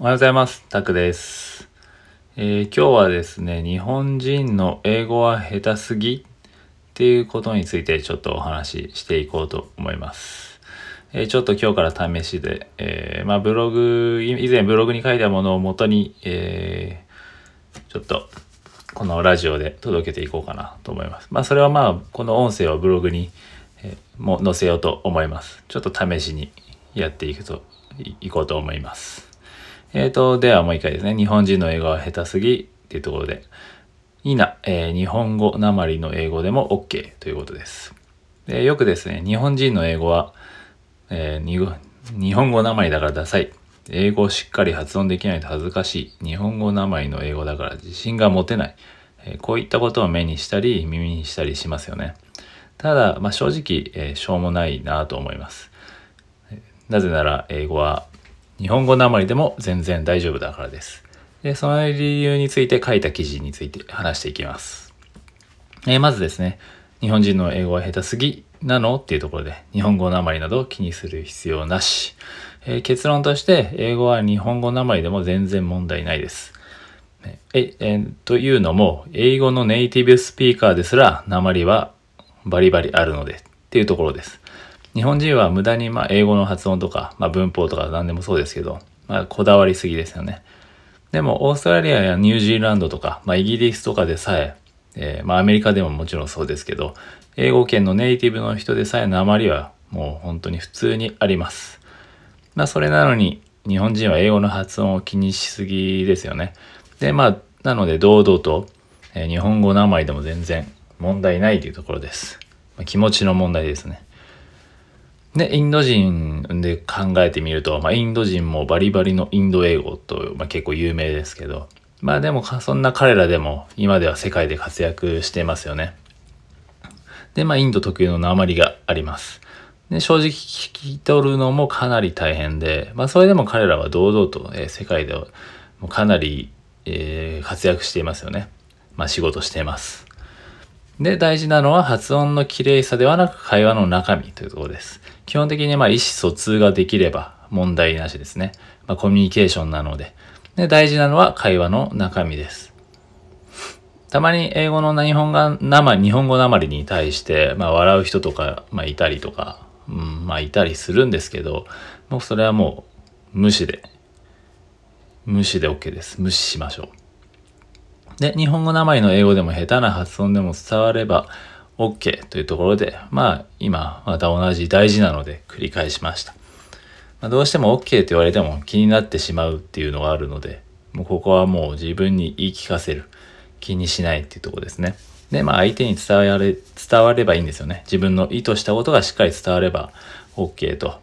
おはようございます。タクです、えー今日はですね、日本人の英語は下手すぎっていうことについてちょっとお話ししていこうと思います。えーちょっと今日から試しで、えーまあブログ、以前ブログに書いたものをもとに、えちょっとこのラジオで届けていこうかなと思います。まあそれはまあこの音声をブログに、えも載せようと思います。ちょっと試しにやっていくといいこうと思います。えーと、ではもう一回ですね。日本人の英語は下手すぎっていうところで、いいな、えー日本語なまりの英語でも OK ということです。でよくですね、日本人の英語は、えー日本語なまりだからダサい。英語をしっかり発音できないと恥ずかしい。日本語なまりの英語だから自信が持てない。えーこういったことを目にしたり耳にしたりしますよね。ただ、まあ、正直、えーしょうもないなと思います。なぜなら英語は日本語なまりでも全然大丈夫だからです。で、その理由について書いた記事について話していきます。えーまずですね、日本人の英語は下手すぎなのっていうところで、日本語なまりなど気にする必要なし。えー結論として、英語は日本語なまりでも全然問題ないです。え、えーというのも、英語のネイティブスピーカーですら、なまりはバリバリあるのでっていうところです。日本人は無駄にまあ英語の発音とか、まあ、文法とか何でもそうですけど、まあ、こだわりすぎですよね。でも、オーストラリアやニュージーランドとか、まあ、イギリスとかでさえ、えーま、アメリカでももちろんそうですけど、英語圏のネイティブの人でさえ鉛はもう本当に普通にあります。まあ、それなのに、日本人は英語の発音を気にしすぎですよね。で、まあ、なので、堂々と、えー日本語鉛でも全然問題ないというところです。まあ、気持ちの問題ですね。で、インド人で考えてみると、まあ、インド人もバリバリのインド英語と、まあ、結構有名ですけど、まあでも、そんな彼らでも今では世界で活躍してますよね。で、まあ、インド特有の鉛があります。で、正直聞き取るのもかなり大変で、まあ、それでも彼らは堂々と、えー世界ではもうかなり、えー活躍していますよね。まあ、仕事しています。で、大事なのは発音の綺麗さではなく会話の中身というところです。基本的にまあ意思疎通ができれば問題なしですね。まあ、コミュニケーションなので。で、大事なのは会話の中身です。たまに英語の日本語なま日本語なまりに対して、まあ、笑う人とか、まあ、いたりとか、うん、まあ、いたりするんですけど、もうそれはもう無視で、無視で OK です。無視しましょう。で、日本語なまりの英語でも下手な発音でも伝われば OK というところで、まあ今また同じ大事なので繰り返しました。まあ、どうしても OK と言われても気になってしまうっていうのがあるので、もうここはもう自分に言い聞かせる。気にしないっていうところですね。で、まあ相手に伝われ、伝わればいいんですよね。自分の意図したことがしっかり伝われば OK と。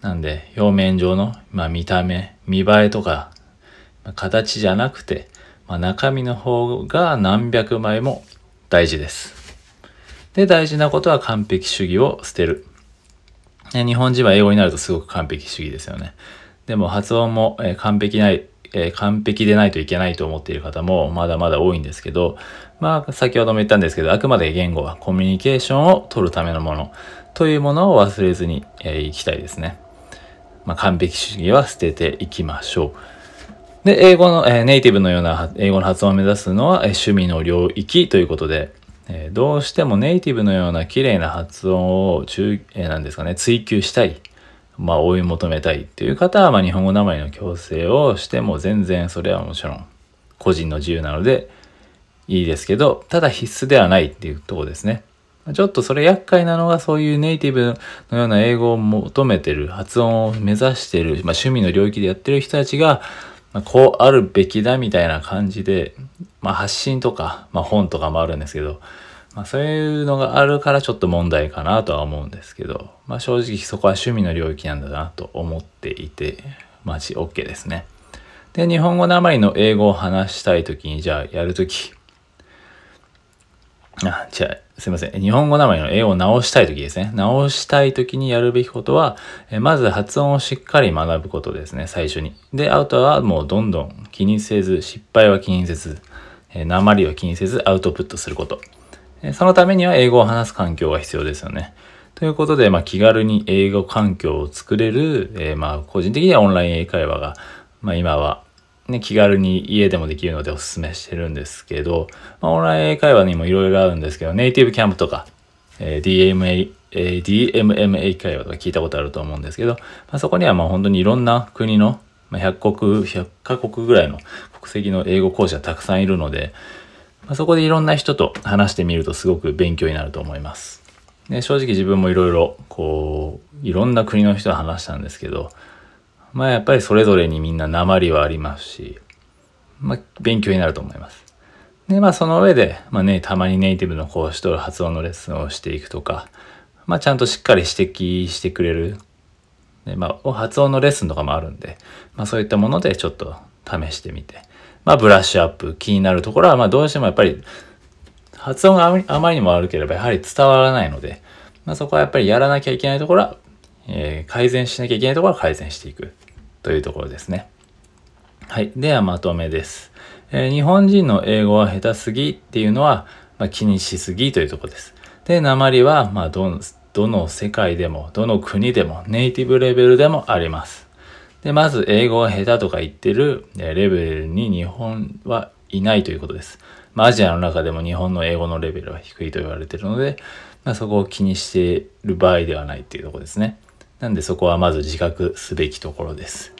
なんで、表面上の、まあ見た目、見栄えとか、形じゃなくて、まあ、中身の方が何百枚も大事です。で、大事なことは完璧主義を捨てる。ね日本人は英語になるとすごく完璧主義ですよね。でも発音も、え完璧ない、え完璧でないといけないと思っている方もまだまだ多いんですけど、まあ先ほども言ったんですけど、あくまで言語はコミュニケーションを取るためのものというものを忘れずに、えーいきたいですね。まあ完璧主義は捨てていきましょう。で、英語の、えーネイティブのような英語の発音を目指すのは、えー趣味の領域ということで、えーどうしてもネイティブのような綺麗な発音を中、えーなんですかね、追求したい。まあ、追い求めたいっていう方は、まあ、日本語名前の強制をしても全然それはもちろん個人の自由なのでいいですけど、ただ必須ではないっていうところですね。ちょっとそれ厄介なのがそういうネイティブのような英語を求めてる、発音を目指してる、まあ、趣味の領域でやってる人たちが、まあ、こうあるべきだみたいな感じで、まあ、発信とか、まあ、本とかもあるんですけど、まあ、そういうのがあるからちょっと問題かなとは思うんですけど、まあ、正直そこは趣味の領域なんだなと思っていて、マジ OK ですね。で、日本語なまりの英語を話したいときに、じゃあやるとき、あ、じゃあ、すいません。日本語名前の英を直したいときですね。直したいときにやるべきことは、まず発音をしっかり学ぶことですね、最初に。で、あとはもうどんどん気にせず、失敗は気にせず、鉛は気にせずアウトプットすること。そのためには英語を話す環境が必要ですよね。ということで、まあ、気軽に英語環境を作れる、えーまあ、個人的にはオンライン英会話が、まあ今はね、気軽に家でもできるのでお勧めしてるんですけど、まあ、オンライン英会話にもいろいろあるんですけど、ネイティブキャンプとか、えー、DMA、えー、DMM 英会話とか聞いたことあると思うんですけど、まあ、そこにはまあ本当にいろんな国の、まあ、100国、100カ国ぐらいの国籍の英語講師がたくさんいるので、まあ、そこでいろんな人と話してみるとすごく勉強になると思います。で正直自分もいろいろこういろんな国の人と話したんですけどまあやっぱりそれぞれにみんな鉛はありますし、まあ勉強になると思います。で、まあその上で、まあね、たまにネイティブの講師と発音のレッスンをしていくとか、まあちゃんとしっかり指摘してくれる。で、まあ発音のレッスンとかもあるんで、まあそういったものでちょっと試してみて、まあブラッシュアップ、気になるところは、まあどうしてもやっぱり発音があまりにも悪ければやはり伝わらないので、まあそこはやっぱりやらなきゃいけないところは、えー、改善しなきゃいけないところは改善していく。というところですね。はい。ではまとめです。えー、日本人の英語は下手すぎっていうのは、まあ、気にしすぎというところです。で、鉛は、まあどの、どの世界でも、どの国でも、ネイティブレベルでもあります。で、まず、英語が下手とか言ってるレベルに日本はいないということです。まあ、アジアの中でも日本の英語のレベルは低いと言われているので、まあ、そこを気にしている場合ではないっていうところですね。なんでそこはまず自覚すべきところです。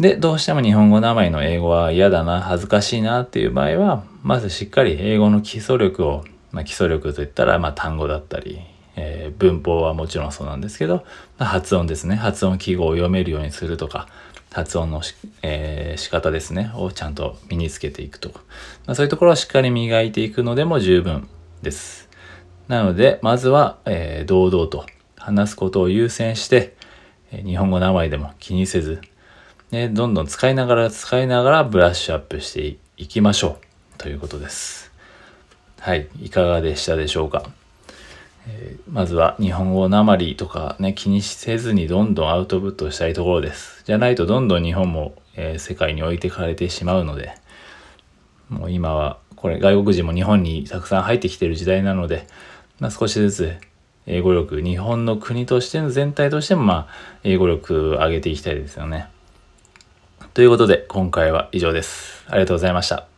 で、どうしても日本語名前の英語は嫌だな、恥ずかしいなっていう場合は、まずしっかり英語の基礎力を、まあ、基礎力といったら、まあ、単語だったり、えー、文法はもちろんそうなんですけど、まあ、発音ですね。発音記号を読めるようにするとか、発音のし、えー、仕方ですね、をちゃんと身につけていくとか、まあ、そういうところをしっかり磨いていくのでも十分です。なので、まずは、えー、堂々と話すことを優先して、日本語名前でも気にせず、ね、どんどん使いながら使いながらブラッシュアップしていきましょうということです。はい、いかがでしたでしょうか。えー、まずは日本語なまりとかね、気にせずにどんどんアウトプットしたいところです。じゃないとどんどん日本も、えー、世界に置いてかれてしまうので、もう今はこれ外国人も日本にたくさん入ってきてる時代なので、まあ、少しずつ英語力、日本の国としての全体としてもまあ英語力上げていきたいですよね。ということで今回は以上です。ありがとうございました。